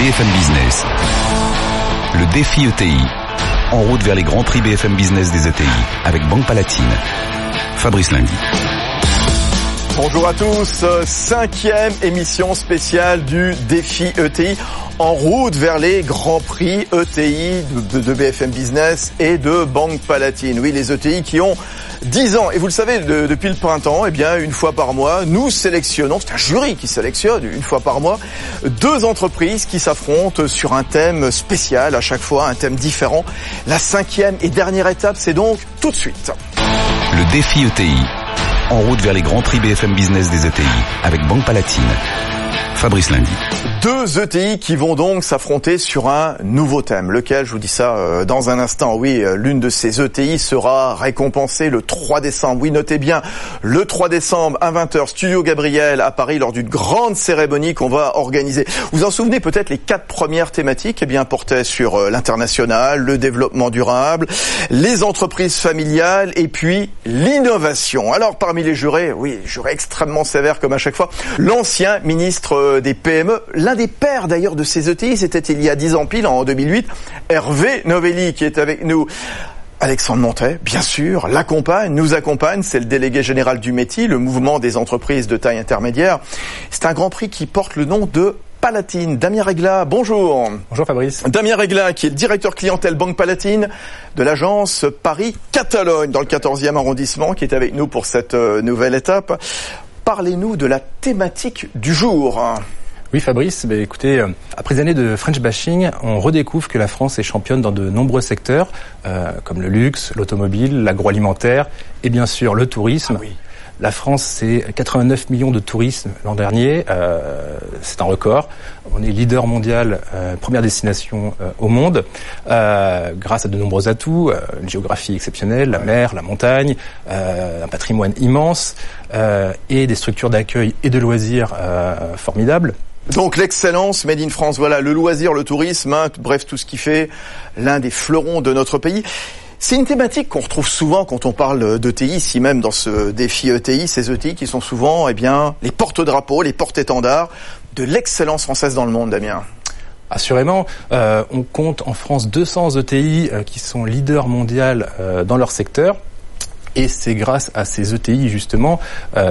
BFM Business. Le défi ETI. En route vers les grands prix BFM Business des ETI avec Banque Palatine. Fabrice Lundi. Bonjour à tous, cinquième émission spéciale du défi ETI en route vers les grands prix ETI de, BFM Business et de Banque Palatine. Oui, les ETI qui ont 10 ans. Et vous le savez, depuis le printemps, eh bien, une fois par mois, nous sélectionnons, c'est un jury qui sélectionne une fois par mois, deux entreprises qui s'affrontent sur un thème spécial à chaque fois, un thème différent. La cinquième et dernière étape, c'est donc tout de suite. Le défi ETI en route vers les grands prix BFM Business des ETI avec Banque Palatine. Fabrice Lundi. Deux ETI qui vont donc s'affronter sur un nouveau thème. Lequel, je vous dis ça euh, dans un instant. Oui, euh, l'une de ces ETI sera récompensée le 3 décembre. Oui, notez bien, le 3 décembre à 20h, Studio Gabriel à Paris lors d'une grande cérémonie qu'on va organiser. Vous en souvenez peut-être les quatre premières thématiques, eh bien, portaient sur euh, l'international, le développement durable, les entreprises familiales et puis l'innovation. Alors, parmi les jurés, oui, jurés extrêmement sévères comme à chaque fois, l'ancien ministre euh, des PME. L'un des pères d'ailleurs de ces ETI, c'était il y a 10 ans pile, en 2008, Hervé Novelli qui est avec nous. Alexandre Montet, bien sûr, l'accompagne, nous accompagne, c'est le délégué général du métier, le mouvement des entreprises de taille intermédiaire. C'est un grand prix qui porte le nom de Palatine. Damien Regla, bonjour. Bonjour Fabrice. Damien Regla, qui est le directeur clientèle Banque Palatine de l'agence Paris-Catalogne dans le 14e arrondissement, qui est avec nous pour cette euh, nouvelle étape parlez-nous de la thématique du jour. Oui Fabrice, bah, écoutez, euh, après des années de French bashing, on redécouvre que la France est championne dans de nombreux secteurs, euh, comme le luxe, l'automobile, l'agroalimentaire et bien sûr le tourisme. Ah la France, c'est 89 millions de touristes l'an dernier. Euh, c'est un record. On est leader mondial, euh, première destination euh, au monde, grâce à de nombreux atouts, une géographie exceptionnelle, la mer, la montagne, un patrimoine immense et des structures d'accueil et de loisirs formidables. Donc l'excellence made in France, voilà, le loisir, le tourisme, hein, bref, tout ce qui fait l'un des fleurons de notre pays. C'est une thématique qu'on retrouve souvent quand on parle d'ETI, ici même dans ce défi ETI, ces ETI qui sont souvent eh bien, les porte-drapeaux, les porte-étendards de l'excellence française dans le monde, Damien. Assurément, euh, on compte en France 200 ETI euh, qui sont leaders mondiaux euh, dans leur secteur. Et c'est grâce à ces ETI justement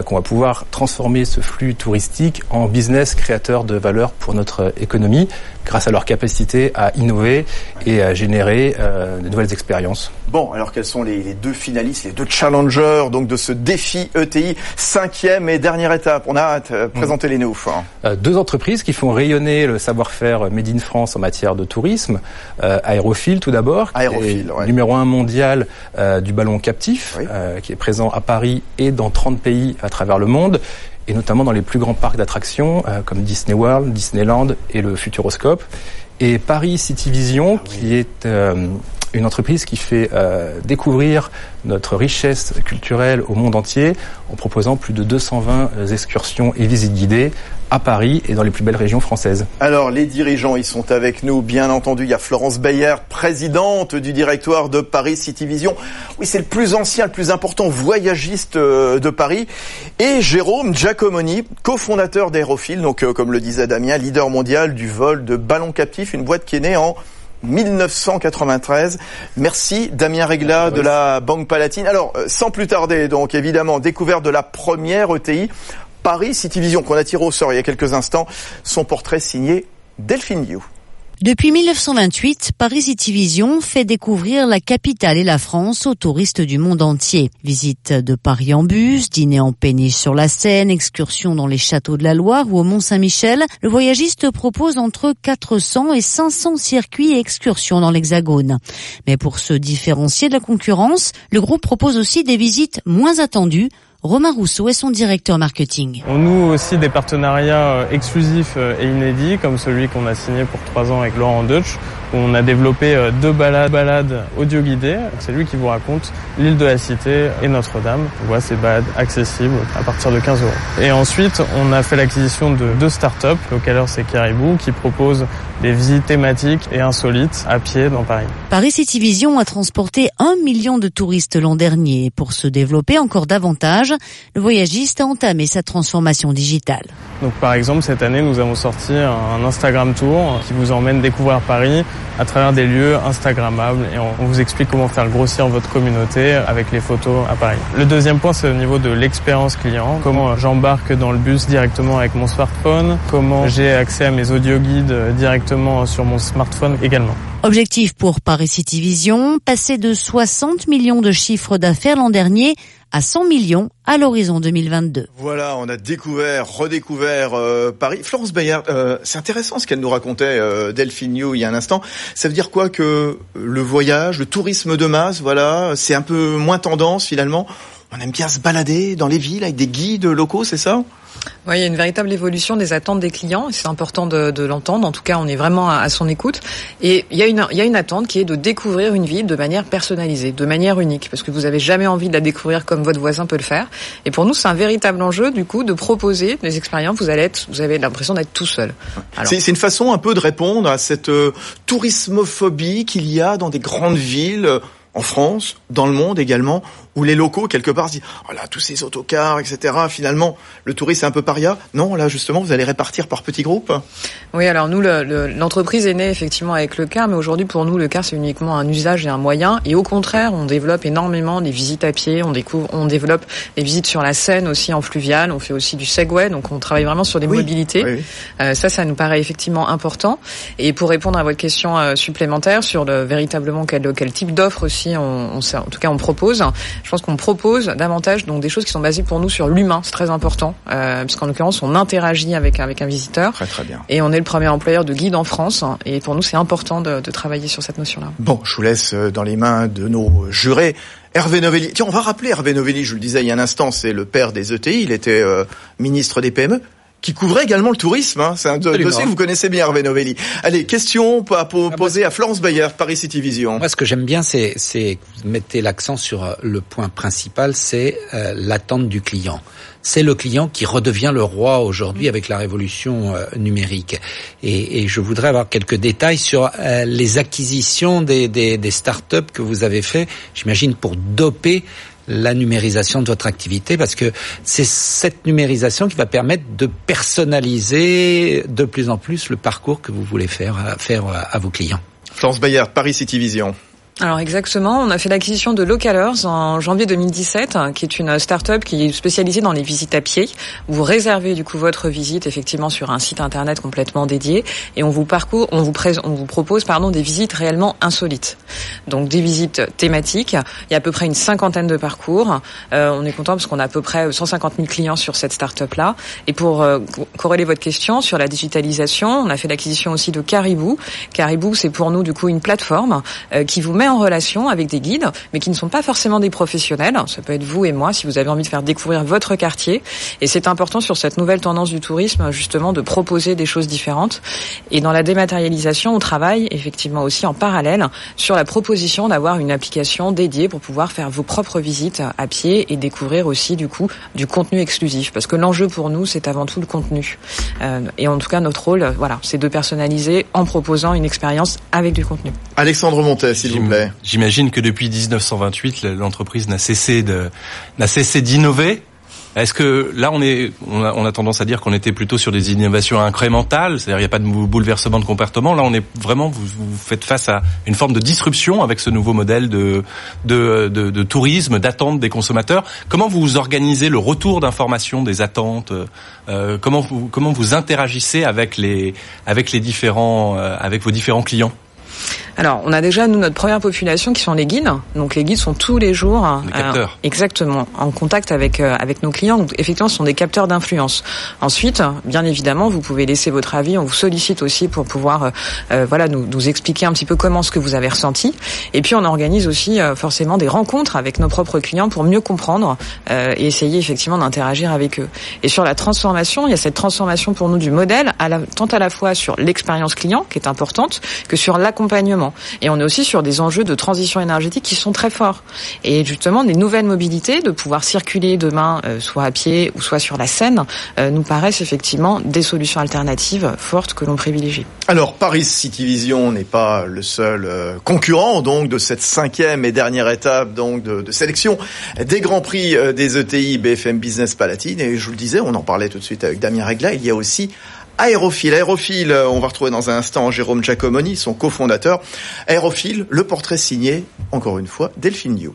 qu'on va pouvoir transformer ce flux touristique en business créateur de valeur pour notre économie, grâce à leur capacité à innover et à générer euh, de nouvelles expériences. Bon, alors quels sont les, deux finalistes, les deux challengers donc de ce défi ETI, cinquième et dernière étape? On a hâte, euh, présenter les nous. Euh, deux entreprises qui font rayonner le savoir-faire made in France en matière de tourisme. Euh, Aérophile tout d'abord, numéro un mondial du ballon captif, qui est présent à Paris et dans 30 pays à travers le monde et notamment dans les plus grands parcs d'attractions comme Disney World, Disneyland et le Futuroscope. Et Paris City Vision, ah qui est une entreprise qui fait euh, découvrir notre richesse culturelle au monde entier en proposant plus de 220 euh, excursions et visites guidées à Paris et dans les plus belles régions françaises. Alors les dirigeants, ils sont avec nous, bien entendu. Il y a Florence Bayer, présidente du directoire de Paris City Vision. Oui, c'est le plus ancien, le plus important voyagiste euh, de Paris. Et Jérôme Giacomoni, cofondateur d'Aérophile, donc comme le disait Damien, leader mondial du vol de ballons captifs, une boîte qui est née en 1993. Merci Damien Regla de la Banque Palatine. Alors, euh, sans plus tarder, donc évidemment, découverte de la première ETI, Paris City Vision, qu'on a tiré au sort il y a quelques instants, son portrait signé Delphine Liu. Depuis 1928, Paris City Vision fait découvrir la capitale et la France aux touristes du monde entier. Visite de Paris en bus, dîner en péniche sur la Seine, excursion dans les châteaux de la Loire ou au Mont-Saint-Michel, le voyagiste propose entre 400 et 500 circuits et excursions dans l'Hexagone. Mais pour se différencier de la concurrence, le groupe propose aussi des visites moins attendues Romain Rousseau est son directeur marketing. On noue aussi des partenariats euh, exclusifs euh, et inédits, comme celui qu'on a signé pour trois ans avec Laurent Deutsch, où on a développé euh, deux balades, balades audio guidées. C'est lui qui vous raconte l'île de la Cité et Notre-Dame. On voit ces balades accessibles à partir de 15 euros. Et ensuite, on a fait l'acquisition de deux startups. Localer, c'est Caribou, qui propose des visites thématiques et insolites à pied dans Paris. Paris City Vision a transporté un million de touristes l'an dernier. Pour se développer encore davantage, le voyagiste a entamé sa transformation digitale. Donc par exemple, cette année, nous avons sorti un Instagram Tour qui vous emmène découvrir Paris à travers des lieux Instagrammables et on vous explique comment faire grossir votre communauté avec les photos à Paris. Le deuxième point, c'est au niveau de l'expérience client. Comment j'embarque dans le bus directement avec mon smartphone, comment j'ai accès à mes audio guides directement sur mon smartphone également. Objectif pour Paris City Vision, passer de 60 millions de chiffres d'affaires l'an dernier à 100 millions à l'horizon 2022. Voilà, on a découvert, redécouvert euh, Paris. Florence Bayard, euh, c'est intéressant ce qu'elle nous racontait euh, Delphine New il y a un instant. Ça veut dire quoi que le voyage, le tourisme de masse, voilà, c'est un peu moins tendance finalement? On aime bien se balader dans les villes avec des guides locaux, c'est ça? Oui, il y a une véritable évolution des attentes des clients. C'est important de, de l'entendre. En tout cas, on est vraiment à, son écoute. Et il y, a une, il y a une attente qui est de découvrir une ville de manière personnalisée, de manière unique, parce que vous avez jamais envie de la découvrir comme votre voisin peut le faire. Et pour nous, c'est un véritable enjeu, du coup, de proposer des expériences. Vous allez être, vous avez l'impression d'être tout seul. C'est une façon un peu de répondre à cette euh, tourismophobie qu'il y a dans des grandes villes euh, en France, dans le monde également, où les locaux, quelque part, se disent « Oh là, tous ces autocars, etc. » Finalement, le touriste est un peu paria. Non, là, justement, vous allez répartir par petits groupes Oui, alors nous, l'entreprise est née effectivement avec le car, mais aujourd'hui, pour nous, le car, c'est uniquement un usage et un moyen. Et au contraire, on développe énormément des visites à pied, on, découvre, on développe des visites sur la Seine aussi en fluvial, on fait aussi du Segway, donc on travaille vraiment sur des mobilités. Euh, ça, ça nous paraît effectivement important. Et pour répondre à votre question euh, supplémentaire sur le, véritablement quel, quel type d'offre aussi, on, on, en tout cas, on propose, je pense qu'on propose davantage donc des choses qui sont basées pour nous sur l'humain, c'est très important, euh, parce qu'en l'occurrence on interagit avec avec un visiteur. Très très bien. Et on est le premier employeur de guide en France, et pour nous c'est important de, de travailler sur cette notion-là. Bon, je vous laisse euh, dans les mains de nos jurés. Hervé Novelli. Tiens, on va rappeler Hervé Novelli, je le disais il y a un instant, c'est le père des ETI, il était euh, ministre des PME qui couvrait également le tourisme. Hein. C'est un dossier que vous connaissez bien, Hervé Novelli. Allez, question à poser à Florence Bayer, Paris City Vision. Moi, ce que j'aime bien, c'est, c'est mettez l'accent sur euh, le point principal, c'est euh, l'attente du client. C'est le client qui redevient le roi aujourd'hui avec la révolution euh, numérique. Et, et, je voudrais avoir quelques détails sur les acquisitions des, des, des start-up que vous avez fait, j'imagine, pour doper la numérisation de votre activité parce que c'est cette numérisation qui va permettre de personnaliser de plus en plus le parcours que vous voulez faire, faire à vos clients. Florence Bayard, Paris City Vision. Alors exactement, on a fait l'acquisition de Localers en janvier 2017, qui est une start-up qui est spécialisée dans les visites à pied. Vous réservez du coup votre visite effectivement sur un site internet complètement dédié et on vous parcourt, on vous, on vous propose pardon des visites réellement insolites. Donc des visites thématiques. Il y a à peu près une cinquantaine de parcours. Euh, on est content parce qu'on a à peu près 150 000 clients sur cette start-up là. Et pour euh, corréler votre question sur la digitalisation, on a fait l'acquisition aussi de Caribou. Caribou, c'est pour nous du coup une plateforme euh, qui vous met en relation avec des guides, mais qui ne sont pas forcément des professionnels. Ça peut être vous et moi si vous avez envie de faire découvrir votre quartier. Et c'est important sur cette nouvelle tendance du tourisme, justement, de proposer des choses différentes. Et dans la dématérialisation, on travaille effectivement aussi en parallèle sur la proposition d'avoir une application dédiée pour pouvoir faire vos propres visites à pied et découvrir aussi du coup du contenu exclusif. Parce que l'enjeu pour nous, c'est avant tout le contenu. Euh, et en tout cas, notre rôle, voilà, c'est de personnaliser en proposant une expérience avec du contenu. Alexandre Montet, s'il vous plaît. J'imagine que depuis 1928, l'entreprise n'a cessé de n'a cessé d'innover. Est-ce que là on est on a, tendance à dire qu'on était plutôt sur des innovations incrémentales, c'est-à-dire il n'y a pas de bouleversement de comportement. Là on est vraiment vous, faites face à une forme de disruption avec ce nouveau modèle de de, de, de tourisme, d'attente des consommateurs. Comment vous organisez le retour d'information des attentes euh, Comment vous comment vous interagissez avec les avec les différents euh, avec vos différents clients? Alors, on a déjà nous notre première population qui sont les guides. Donc les guides sont tous les jours les capteurs. exactement en contact avec euh, avec nos clients. Donc, effectivement, ce sont des capteurs d'influence. Ensuite, bien évidemment, vous pouvez laisser votre avis. On vous sollicite aussi pour pouvoir euh, euh, voilà nous, nous expliquer un petit peu comment ce que vous avez ressenti. Et puis on organise aussi forcément des rencontres avec nos propres clients pour mieux comprendre et essayer effectivement d'interagir avec eux. Et sur la transformation, il y a cette transformation pour nous du modèle, à la, tant à la fois sur l'expérience client qui est importante que sur l'accompagnement Et on est aussi sur des enjeux de transition énergétique qui sont très forts. Et justement, des nouvelles mobilités, de pouvoir circuler demain, euh, soit à pied ou soit sur la Seine, euh, nous paraissent effectivement des solutions alternatives fortes que l'on privilégie. Alors, Paris City Vision n'est pas le seul euh, concurrent donc de cette cinquième et dernière étape donc de, de sélection des grands prix des ETI BFM Business Palatine. Et je vous le disais, on en parlait tout de suite avec Damien Regla, il y a aussi Aérophile. Aérophile, euh, on va retrouver dans un instant Jérôme Giacomoni, son cofondateur. Aérophile, le portrait signé, encore une fois, Delphine Liu.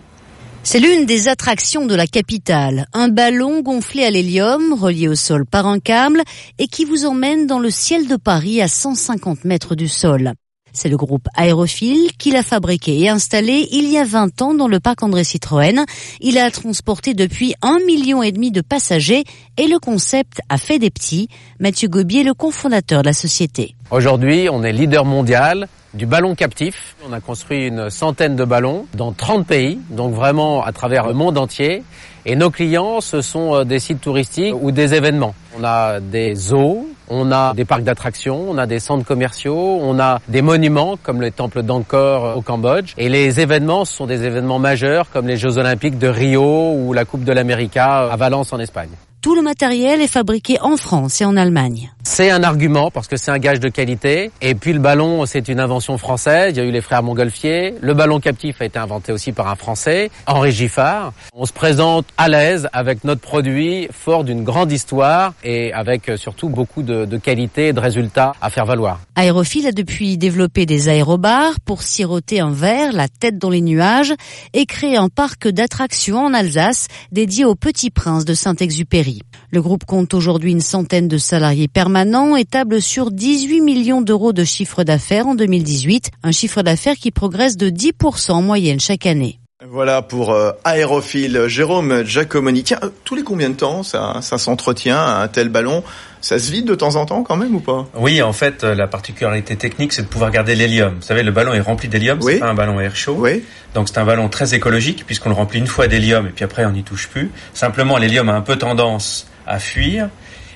C'est l'une des attractions de la capitale. Un ballon gonflé à l'hélium, relié au sol par un câble, et qui vous emmène dans le ciel de Paris à 150 mètres du sol. C'est le groupe Aérophile qui l'a fabriqué et installé il y a 20 ans dans le parc André Citroën. Il a transporté depuis un million et demi de passagers et le concept a fait des petits. Mathieu Gobier, le cofondateur de la société. Aujourd'hui, on est leader mondial du ballon captif. On a construit une centaine de ballons dans 30 pays, donc vraiment à travers le monde entier. Et nos clients, ce sont euh, des sites touristiques ou des événements. On a des zoos, on a des parcs d'attractions, on a des centres commerciaux, on a des monuments comme les temples d'Angkor au Cambodge. Et les événements sont des événements majeurs comme les Jeux Olympiques de Rio ou la Coupe de l'América à Valence en Espagne. Tout le matériel est fabriqué en France et en Allemagne. C'est un argument parce que c'est un gage de qualité. Et puis le ballon, c'est une invention française. Il y a eu les frères Montgolfier. Le ballon captif a été inventé aussi par un Français, Henri Giffard. On se présente à l'aise avec notre produit, fort d'une grande histoire et avec euh, surtout beaucoup de, de qualité et de résultats à faire valoir. Aérophile a depuis développé des aérobars pour siroter un verre, la tête dans les nuages, et créé un parc d'attractions en Alsace dédié au Petit Prince de Saint-Exupéry. Le groupe compte aujourd'hui une centaine de salariés permanents et table sur 18 millions d'euros de chiffre d'affaires en 2018, un chiffre d'affaires qui progresse de 10% en moyenne chaque année. Voilà pour euh, Aérophile. Jérôme Giacomoni. Tiens, euh, tous les combien de temps ça, ça s'entretient un tel ballon? Ça se vide de temps en temps quand même ou pas? Oui, en fait, euh, la particularité technique, c'est de pouvoir garder l'hélium. Vous savez, le ballon est rempli d'hélium, c'est pas un ballon air chaud. Oui. Donc c'est un ballon très écologique puisqu'on le remplit une fois d'hélium et puis après on n'y touche plus. Simplement, l'hélium a un peu tendance à fuir.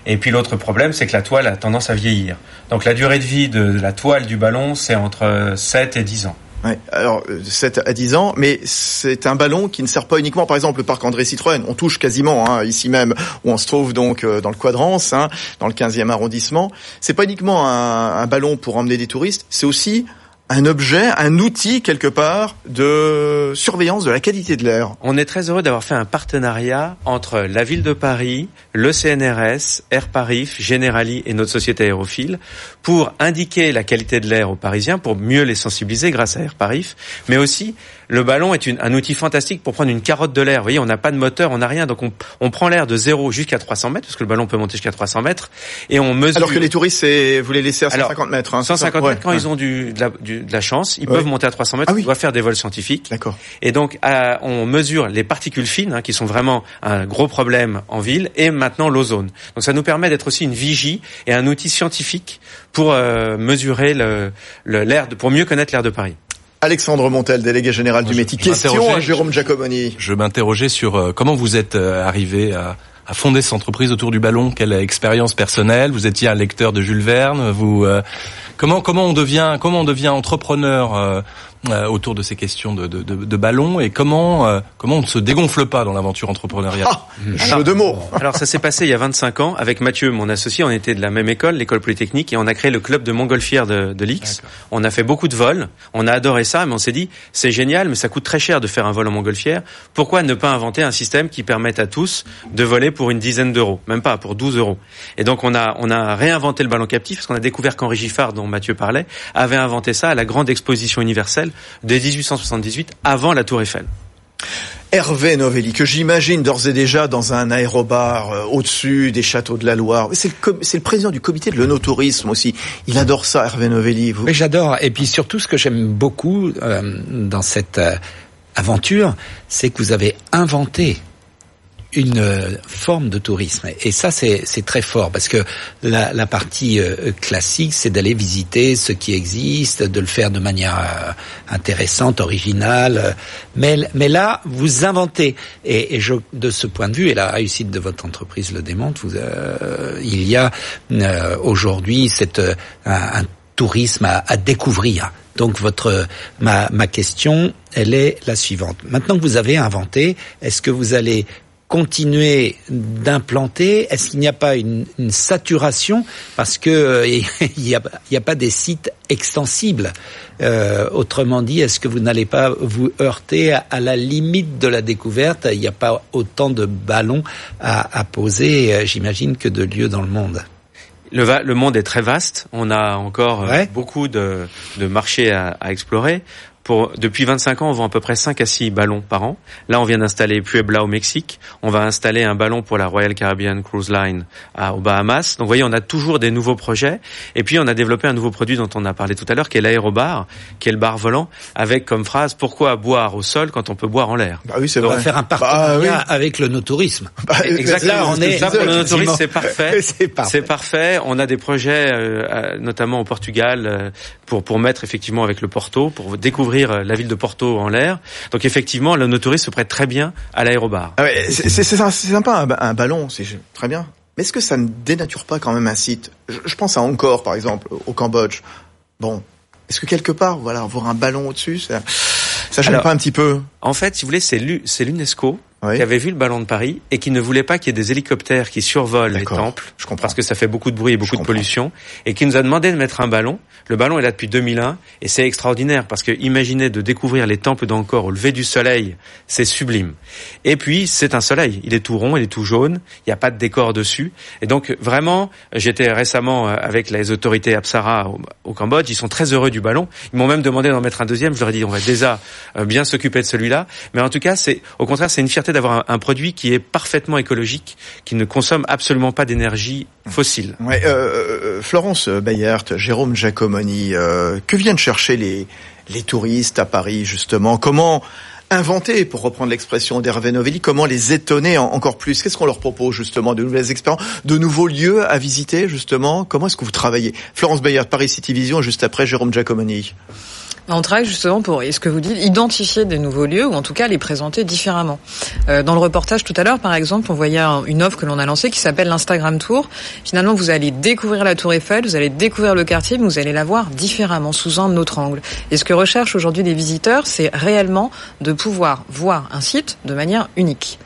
Et puis l'autre problème, c'est que la toile a tendance à vieillir. Donc la durée de vie de la toile du ballon, c'est entre 7 et 10 ans. Ouais, alors 7 à 10 ans, mais c'est un ballon qui ne sert pas uniquement, par exemple, le parc André Citroën. On touche quasiment hein, ici même où on se trouve donc euh, dans le Quadrance, hein, dans le 15e arrondissement. C'est pas uniquement un, un ballon pour emmener des touristes, c'est aussi un objet, un outil quelque part de surveillance de la qualité de l'air. On est très heureux d'avoir fait un partenariat entre la ville de Paris, le CNRS, Air Paris, Generali et notre société aérophile pour indiquer la qualité de l'air aux Parisiens, pour mieux les sensibiliser grâce à Air Paris, mais aussi le ballon est une, un outil fantastique pour prendre une carotte de l'air. Vous voyez, on n'a pas de moteur, on n'a rien, donc on, on prend l'air de 0 jusqu'à 300 mètres, parce que le ballon peut monter jusqu'à 300 mètres, et on mesure. Alors que les touristes, vous les laissez à 150 mètres. Hein, 150 mètres quand ils ont du, de, la, du, de la chance, ils peuvent monter à 300 mètres. Ah, oui. On doit faire des vols scientifiques. D'accord. Et donc on mesure les particules fines, hein, qui sont vraiment un gros problème en ville, et maintenant l'ozone. Donc ça nous permet d'être aussi une vigie et un outil scientifique pour euh, mesurer l'air, le, pour mieux connaître l'air de Paris. Alexandre Montel, délégué général du métier. Question à Jérôme Giacomoni. Je m'interrogeais sur euh, comment vous êtes euh, arrivé à, à, fonder cette entreprise autour du ballon? Quelle expérience personnelle? Vous étiez un lecteur de Jules Verne. Vous euh, comment comment on devient comment on devient entrepreneur euh, autour de ces questions de, de, de, de ballon et comment euh, comment on ne se dégonfle pas dans l'aventure entrepreneuriale. Ah, jeu de mots. Alors ça s'est passé il y a 25 ans avec Mathieu, mon associé. On était de la même école, l'école polytechnique, et on a créé le club de montgolfière de, de l'X. On a fait beaucoup de vols. On a adoré ça, mais on s'est dit c'est génial, mais ça coûte très cher de faire un vol en montgolfière. Pourquoi ne pas inventer un système qui permette à tous de voler pour une dizaine d'euros, même pas pour 12 euros. Et donc on a on a réinventé le ballon captif parce qu'on a découvert qu'Henri Giffard, dont Mathieu parlait, avait inventé ça à la grande exposition universelle de 1878 avant la Tour Eiffel. Hervé Novelli, que j'imagine d'ores et déjà dans un aérobar euh, au-dessus des châteaux de la Loire. C'est le, le, président du comité de l'onotourisme aussi. Il adore ça, Hervé Novelli. Vous. Oui, j'adore. Et puis surtout, ce que j'aime beaucoup euh, dans cette euh, aventure, c'est que vous avez inventé une euh, forme de tourisme. Et ça, c'est très fort parce que la, la partie euh, classique, c'est d'aller visiter ce qui existe, de le faire de manière euh, intéressante, originale. Mais, mais là, vous inventez. Et, et je, de ce point de vue, et la réussite de votre entreprise le démontre, vous, il y a aujourd'hui cette un, un tourisme à, à découvrir Donc votre ma, ma question, elle est la suivante. Maintenant que vous avez inventé, est-ce que vous allez continuer d'implanter Est-ce qu'il n'y a pas une, une saturation parce que euh, il n'y a, a, pas des sites extensibles euh, Autrement dit, est-ce que vous n'allez pas vous heurter à, la limite de la découverte? Il n'y a pas autant de ballons à, à poser, euh, j'imagine, que de lieux dans le monde. Le, le, monde est très vaste. On a encore euh, beaucoup de, de marchés à, à, explorer depuis 25 ans, on vend à peu près 5 à 6 ballons par an. Là, on vient d'installer Puebla au Mexique. On va installer un ballon pour la Royal Caribbean Cruise Line à, aux Bahamas. Donc, vous voyez, on a toujours des nouveaux projets. Et puis, on a développé un nouveau produit dont on a parlé tout à l'heure, qui est l'aérobar, qui est le bar volant, avec comme phrase pourquoi boire au sol quand on peut boire en l'air? Bah oui, c'est On va faire un bah partenariat avec le no-tourisme. Bah, exactement. Là, on est, pour le no-tourisme, c'est parfait. c'est parfait. parfait. On a des projets, euh, notamment au Portugal, euh, pour pour mettre effectivement avec le Porto, pour découvrir euh, la ville de Porto en l'air. Donc effectivement, le no-touriste se prête très bien à l'aérobar. Ah ouais, c'est sympa un, ballon, c'est très bien. Mais est-ce que ça ne dénature pas quand même un site? Je, pense à Angkor par exemple, au Cambodge. Bon, est-ce que quelque part, voilà, avoir un ballon au-dessus, ça, ça gêne pas un petit peu? En fait, si vous voulez, c'est l'UNESCO qui avait vu le ballon de Paris et qui ne voulait pas qu'il y ait des hélicoptères qui survolent les temples, je comprends. parce que ça fait beaucoup de bruit et beaucoup de pollution, et qui nous a demandé de mettre un ballon. Le ballon est là depuis 2001 et c'est extraordinaire parce que imaginez de découvrir les temples d'Angkor au lever du soleil, c'est sublime. Et puis c'est un soleil, il est tout rond, il est tout jaune, il n'y a pas de décor dessus, et donc vraiment, j'étais récemment euh, avec les autorités Apsara au, Cambodge, ils sont très heureux du ballon. Ils m'ont même demandé d'en mettre un deuxième. Je leur ai dit on va déjà euh, bien s'occuper de celui-là, mais en tout cas c'est au contraire c'est une fierté d'avoir un, produit qui est parfaitement écologique, qui ne consomme absolument pas d'énergie fossile. Ouais, euh, euh Florence Bayert, Jérôme Giacomoni, euh, que viennent chercher les, les touristes à Paris justement? Comment inventer, pour reprendre l'expression d'Hervé Novelli, comment les étonner encore plus? Qu'est-ce qu'on leur propose justement De nouvelles expériences, de nouveaux lieux à visiter justement? Comment est-ce que vous travaillez? Florence Bayard, Paris City Vision, juste après Jérôme Giacomoni. On travaille justement pour, est ce que vous dites, identifier des nouveaux lieux ou en tout cas les présenter différemment? Euh, dans le reportage tout à l'heure, par exemple, on voyait une offre que l'on a lancée qui s'appelle l'Instagram Tour. Finalement, vous allez découvrir la Tour Eiffel, vous allez découvrir le quartier, mais vous allez la voir différemment, sous un autre angle. Et ce que recherchent aujourd'hui les visiteurs, c'est réellement de pouvoir voir un site de manière unique.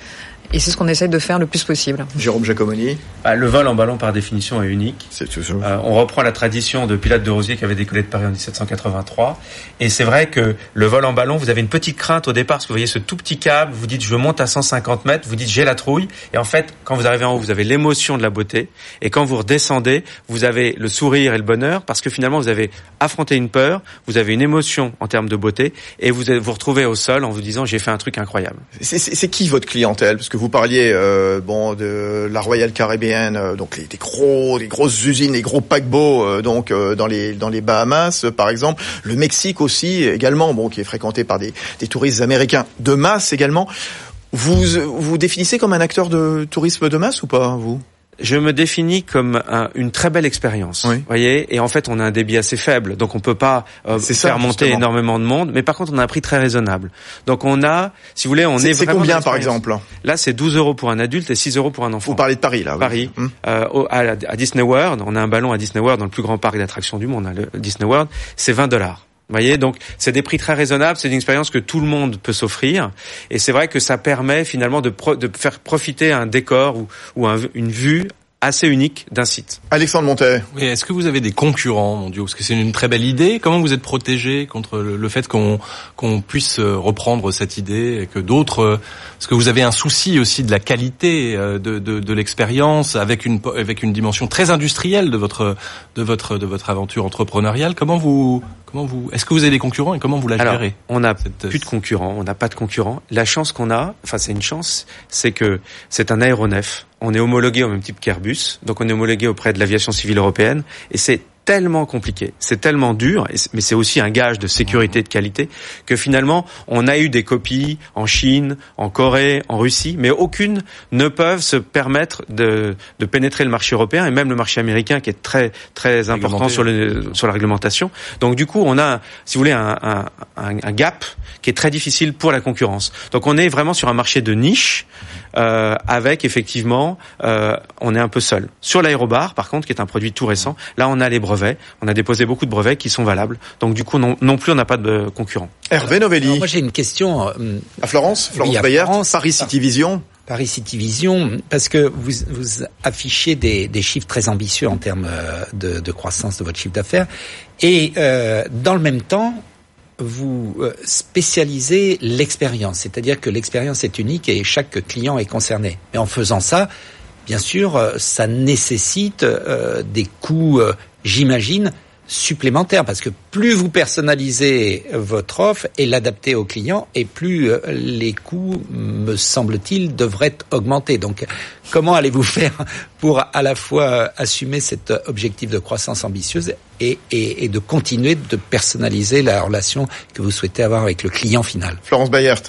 Et c'est ce qu'on essaie de faire le plus possible. Jérôme Giacomoni bah, Le vol en ballon par définition est unique. C'est toujours. Euh, on reprend la tradition de Pilate de Rosier qui avait décollé de Paris en 1783. Et c'est vrai que le vol en ballon, vous avez une petite crainte au départ parce que vous voyez ce tout petit câble, vous dites je monte à 150 mètres, vous dites j'ai la trouille. Et en fait, quand vous arrivez en haut, vous avez l'émotion de la beauté. Et quand vous redescendez, vous avez le sourire et le bonheur parce que finalement vous avez affronté une peur, vous avez une émotion en termes de beauté et vous vous retrouvez au sol en vous disant j'ai fait un truc incroyable. C'est qui votre clientèle? Parce que vous parliez euh, bon de la Royal Caribbean, euh, donc les, gros, les grosses usines, les gros paquebots, euh, donc dans les dans les Bahamas par exemple, le Mexique aussi également, bon qui est fréquenté par des, des touristes américains de masse également. Vous vous définissez comme un acteur de tourisme de masse ou pas vous? Je me définis comme une très belle expérience. Oui. Voyez, et en fait, on a un débit assez faible, donc on peut pas euh, faire monter énormément de monde. Mais par contre, on a un prix très raisonnable. Donc on a, si vous voulez, on est, C'est combien par exemple Là, c'est 12 euros pour un adulte et 6 euros pour un enfant. Vous parlez de Paris là. Paris, hum. euh, à, Disney World, on a un ballon à Disney World dans le plus grand parc d'attractions du monde, hein, le Disney World, c'est 20 dollars voyez, donc c'est des prix très raisonnables, c'est une expérience que tout le monde peut s'offrir, et c'est vrai que ça permet finalement de, de faire profiter un décor ou, ou une vue assez unique d'un site. Alexandre Montet. Oui, est-ce que vous avez des concurrents, mon Dieu? Parce que c'est une très belle idée. Comment vous êtes protégé contre le, fait qu'on qu'on puisse euh, reprendre cette idée et que d'autres... Euh, parce que vous avez un souci aussi de la qualité euh, de, de, de l'expérience avec une avec une dimension très industrielle de votre de votre de votre aventure entrepreneuriale. Comment vous comment vous est-ce que vous avez des concurrents et comment vous la gérez On n'a plus de concurrents, on n'a pas de concurrents. La chance qu'on a, enfin c'est une chance, c'est que c'est un aéronef. On est homologué au même type qu'Airbus, donc on est homologué auprès de l'aviation civile européenne, et c'est tellement compliqué, c'est tellement dur, mais c'est aussi un gage de sécurité et de qualité, que finalement, on a eu des copies en Chine, en Corée, en Russie, mais aucune ne peuvent se permettre de, de pénétrer le marché européen et même le marché américain qui est très très important sur, le, sur la réglementation. Donc du coup, on a, si vous voulez, un, un, un, gap qui est très difficile pour la concurrence. Donc on est vraiment sur un marché de niche euh, avec effectivement, euh, on est un peu seul. Sur l'aérobar, par contre, qui est un produit tout récent, là on a les brevets, on a déposé beaucoup de brevets qui sont valables. Donc du coup, non, non plus, on n'a pas de concurrent. Hervé Novelli. moi j'ai une question. à Florence, Florence oui, Paris City Vision. Paris City Vision, parce que vous, vous affichez des, des, chiffres très ambitieux en termes de, de croissance de votre chiffre d'affaires, et euh, dans le même temps, vous euh, spécialisez l'expérience, c'est-à-dire que l'expérience est unique et chaque client est concerné. Mais en faisant ça, bien sûr, euh, ça nécessite euh, des coûts, j'imagine, supplémentaires, parce que plus vous personnalisez votre offre et l'adaptez au client, et plus les coûts, me semble-t-il, devraient augmenter. Donc, comment allez-vous faire pour à la fois assumer cet objectif de croissance ambitieuse et, et, et, de continuer de personnaliser la relation que vous souhaitez avoir avec le client final? Florence Bayert.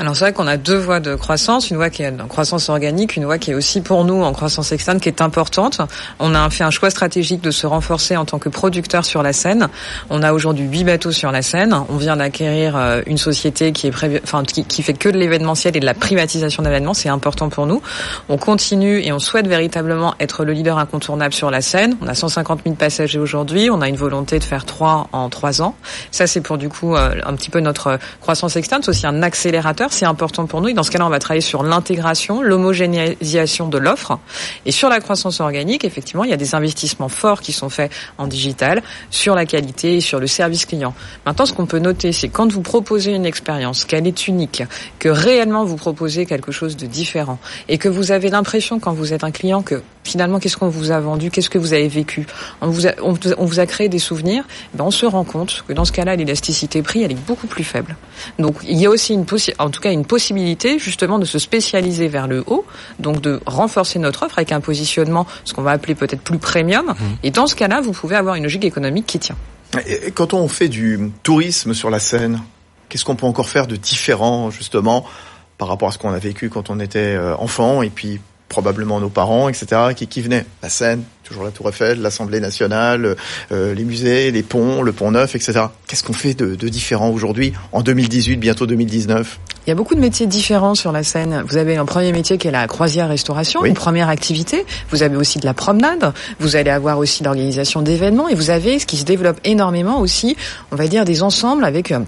Alors c'est vrai qu'on a deux voies de croissance, une voie qui est en croissance organique, une voie qui est aussi pour nous en croissance externe, qui est importante. On a fait un choix stratégique de se renforcer en tant que producteur sur la Seine. On a aujourd'hui huit bateaux sur la Seine. On vient d'acquérir euh, une société qui est enfin qui, fait que de l'événementiel et de la privatisation d'événements. C'est important pour nous. On continue et on souhaite véritablement être le leader incontournable sur la Seine. On a 150 000 passagers aujourd'hui. On a une volonté de faire trois en trois ans. Ça c'est pour du coup euh, un petit peu notre croissance externe. C'est aussi un accélérateur c'est important pour nous. Et dans ce cas-là, on va travailler sur l'intégration, l'homogénéisation de l'offre. Et sur la croissance organique, effectivement, il y a des investissements forts qui sont faits en digital, sur la qualité et sur le service client. Maintenant, ce qu'on peut noter, c'est quand vous proposez une expérience, qu'elle est unique, que réellement vous proposez quelque chose de différent, et que vous avez l'impression quand vous êtes un client que finalement, qu'est-ce qu'on vous a vendu, qu'est-ce que vous avez vécu, on vous a, on, vous a créé des souvenirs, ben on se rend compte que dans ce cas-là, l'élasticité prix, elle est beaucoup plus faible. Donc, il y a aussi une en tout cas une possibilité justement de se spécialiser vers le haut, donc de renforcer notre offre avec un positionnement, ce qu'on va appeler peut-être plus premium. Mmh. Et dans ce cas-là, vous pouvez avoir une logique économique qui tient. Et quand on fait du tourisme sur la Seine, qu'est-ce qu'on peut encore faire de différent justement par rapport à ce qu'on a vécu quand on était euh, enfant et puis probablement nos parents, etc., qui, qui venaient. La Seine, toujours la Tour Eiffel, l'Assemblée nationale, euh, les musées, les ponts, le Pont Neuf, etc. Qu'est-ce qu'on fait de, de différent aujourd'hui, en 2018, bientôt 2019 Il y a beaucoup de métiers différents sur la Seine. Vous avez un premier métier qui est la croisière-restauration, une première activité. Vous avez aussi de la promenade. Vous allez avoir aussi l'organisation d'événements. Et vous avez ce qui se développe énormément aussi, on va dire, des ensembles avec... Euh,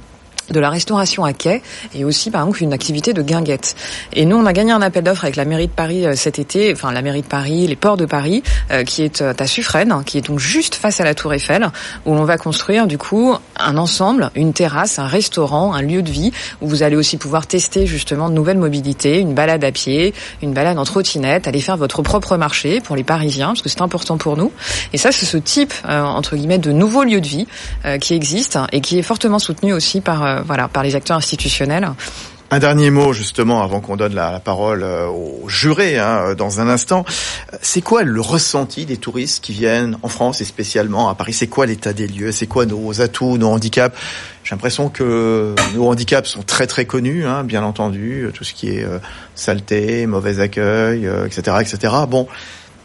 de la restauration à quai et aussi par exemple une activité de guinguette. Et nous on a gagné un appel d'offres avec la mairie de Paris euh, cet été, enfin la mairie de Paris, les ports de Paris, euh, qui est euh, à Suffren, qui est donc juste face à la Tour Eiffel, où on va construire du coup un ensemble, une terrasse, un restaurant, un lieu de vie où vous allez aussi pouvoir tester justement de nouvelles mobilités, une balade à pied, une balade en trottinette, aller faire votre propre marché pour les Parisiens parce que c'est important pour nous. Et ça c'est ce type entre guillemets de nouveaux lieux de vie qui existent et qui est fortement soutenu aussi par euh, voilà, par les acteurs institutionnels. Un dernier mot justement avant qu'on donne la, parole euh, aux jurés hein, dans un instant. C'est quoi le ressenti des touristes qui viennent en France et spécialement à Paris? C'est quoi l'état des lieux? C'est quoi nos atouts, nos handicaps? J'ai l'impression que nos handicaps sont très très connus, hein, bien entendu, tout ce qui est euh, saleté, mauvais accueil, etc., etc. Bon,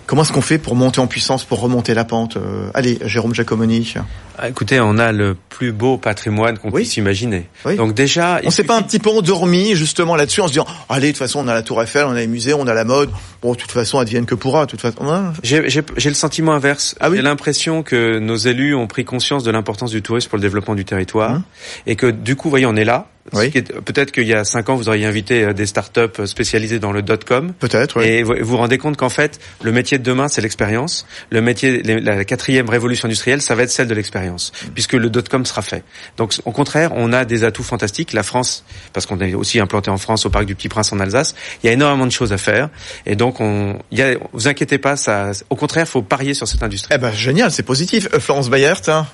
comment est-ce qu'on fait pour monter en puissance, pour remonter la pente Allez, Jérôme Giacomoni. Ah, écoutez, on a le plus beau patrimoine qu'on puisse imaginer. Donc déjà, on s'est pas un petit peu endormi justement là-dessus en se disant allez de toute façon on a la Tour Eiffel, on a les musées, on a la mode. Bon, de toute façon, advienne que pourra. De toute façon, j'ai le sentiment inverse. Ah oui j'ai l'impression que nos élus ont pris conscience de l'importance du tourisme pour le développement du territoire hum. et que du coup, voyez, on est là. Oui. Peut-être qu'il y a cinq ans, vous auriez invité euh, des startups spécialisées dans le dot-com. Peut-être. Oui. Et vous vous rendez compte qu'en fait, le métier de demain, c'est l'expérience. Le métier, la quatrième révolution industrielle, ça va être celle de l'expérience puisque le dot-com sera fait. Donc au contraire, on a des atouts fantastiques. La France, parce qu'on est aussi implanté en France au parc du Petit Prince en Alsace, il y a énormément de choses à faire. Et donc, on, il y a, vous inquiétez pas, ça, au contraire, il faut parier sur cette industrie. Eh ben génial, c'est positif. Euh, Florence Bayert. Hein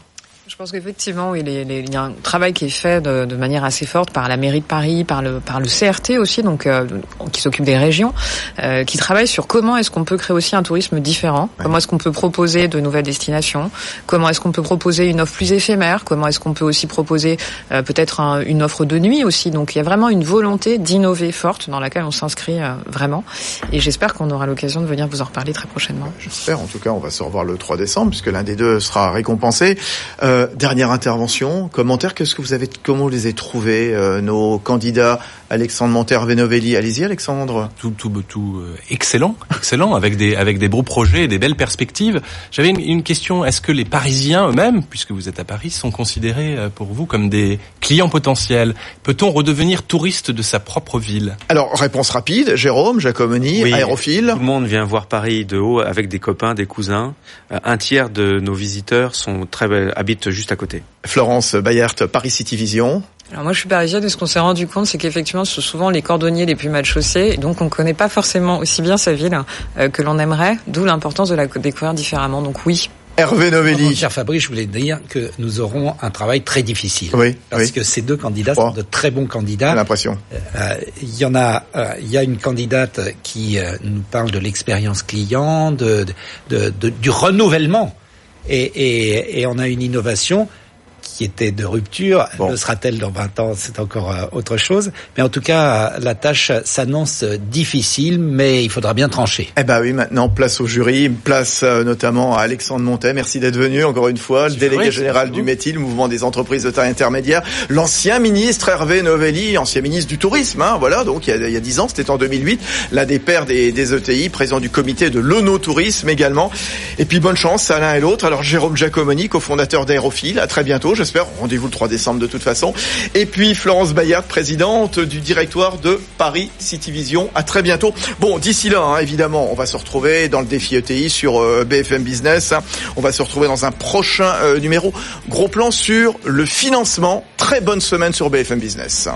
je pense qu'effectivement, il, il, y a un travail qui est fait de, de, manière assez forte par la mairie de Paris, par le, par le CRT aussi, donc euh, qui s'occupe des régions, euh, qui travaille sur comment est-ce qu'on peut créer aussi un tourisme différent, comment est-ce qu'on peut proposer de nouvelles destinations, comment est-ce qu'on peut proposer une offre plus éphémère, comment est-ce qu'on peut aussi proposer euh, peut-être une offre de nuit aussi. Donc il y a vraiment une volonté d'innover forte dans laquelle on s'inscrit vraiment. Et j'espère qu'on aura l'occasion de venir vous en reparler très prochainement. J'espère. En tout cas, on va se revoir le 3 décembre puisque l'un des deux sera récompensé. Euh, dernière intervention, commentaire, qu'est-ce que vous avez, comment vous les avez trouvés, euh, nos candidats Alexandre Montervenovelli. Allez-y, Alexandre. Tout, tout, tout euh, excellent, excellent, avec des avec des beaux projets et des belles perspectives. J'avais une, une, question. Est-ce que les Parisiens eux-mêmes, puisque vous êtes à Paris, sont considérés euh, pour vous comme des clients potentiels? Peut-on redevenir touriste de sa propre ville? Alors, réponse rapide. Jérôme, Jacomoni, aérophile. Tout le monde vient voir Paris de haut avec des copains, des cousins. Euh, un tiers de nos visiteurs sont très habitent juste à côté. Florence Bayert, Paris City Vision. Alors moi je suis parisienne et ce qu'on s'est rendu compte c'est qu'effectivement ce sont souvent les cordonniers les plus mal chaussés donc on ne connaît pas forcément aussi bien sa ville euh, que l'on aimerait d'où l'importance de la découvrir différemment donc oui. Hervé Novelli. Cher Fabrice, je voulais dire que nous aurons un travail très difficile. Oui. Parce que ces deux candidats sont de très bons candidats. J'ai l'impression. Euh, il y en a, euh, il y a une candidate qui nous parle de l'expérience client, de, de, de, du renouvellement, et, et, et on a une innovation qui était de rupture. Le sera-t-elle dans 20 ans C'est encore euh, autre chose. Mais en tout cas, la tâche s'annonce difficile, mais il faudra bien trancher. Eh ben oui, maintenant, place au jury, place euh, notamment à Alexandre Montet. Merci d'être venu encore une fois, le délégué général du METI, le mouvement des entreprises de taille intermédiaire, l'ancien ministre Hervé Novelli, ancien ministre du tourisme. Hein, voilà, donc il y a, 10 ans, c'était en 2008, l'un des pères des, des ETI, président du comité de l'ONO-tourisme également. Et puis bonne chance à l'un et l'autre. Alors Jérôme Giacomoni, cofondateur d'Aérophile, à très bientôt j'espère. Rendez-vous le 3 décembre de toute façon. Et puis Florence Bayard, présidente du directoire de Paris City Vision. À très bientôt. Bon, d'ici là, hein, évidemment, on va se retrouver dans le défi ETI sur euh, BFM Business. On va se retrouver dans un prochain euh, numéro. Gros plan sur le financement. Très bonne semaine sur BFM Business.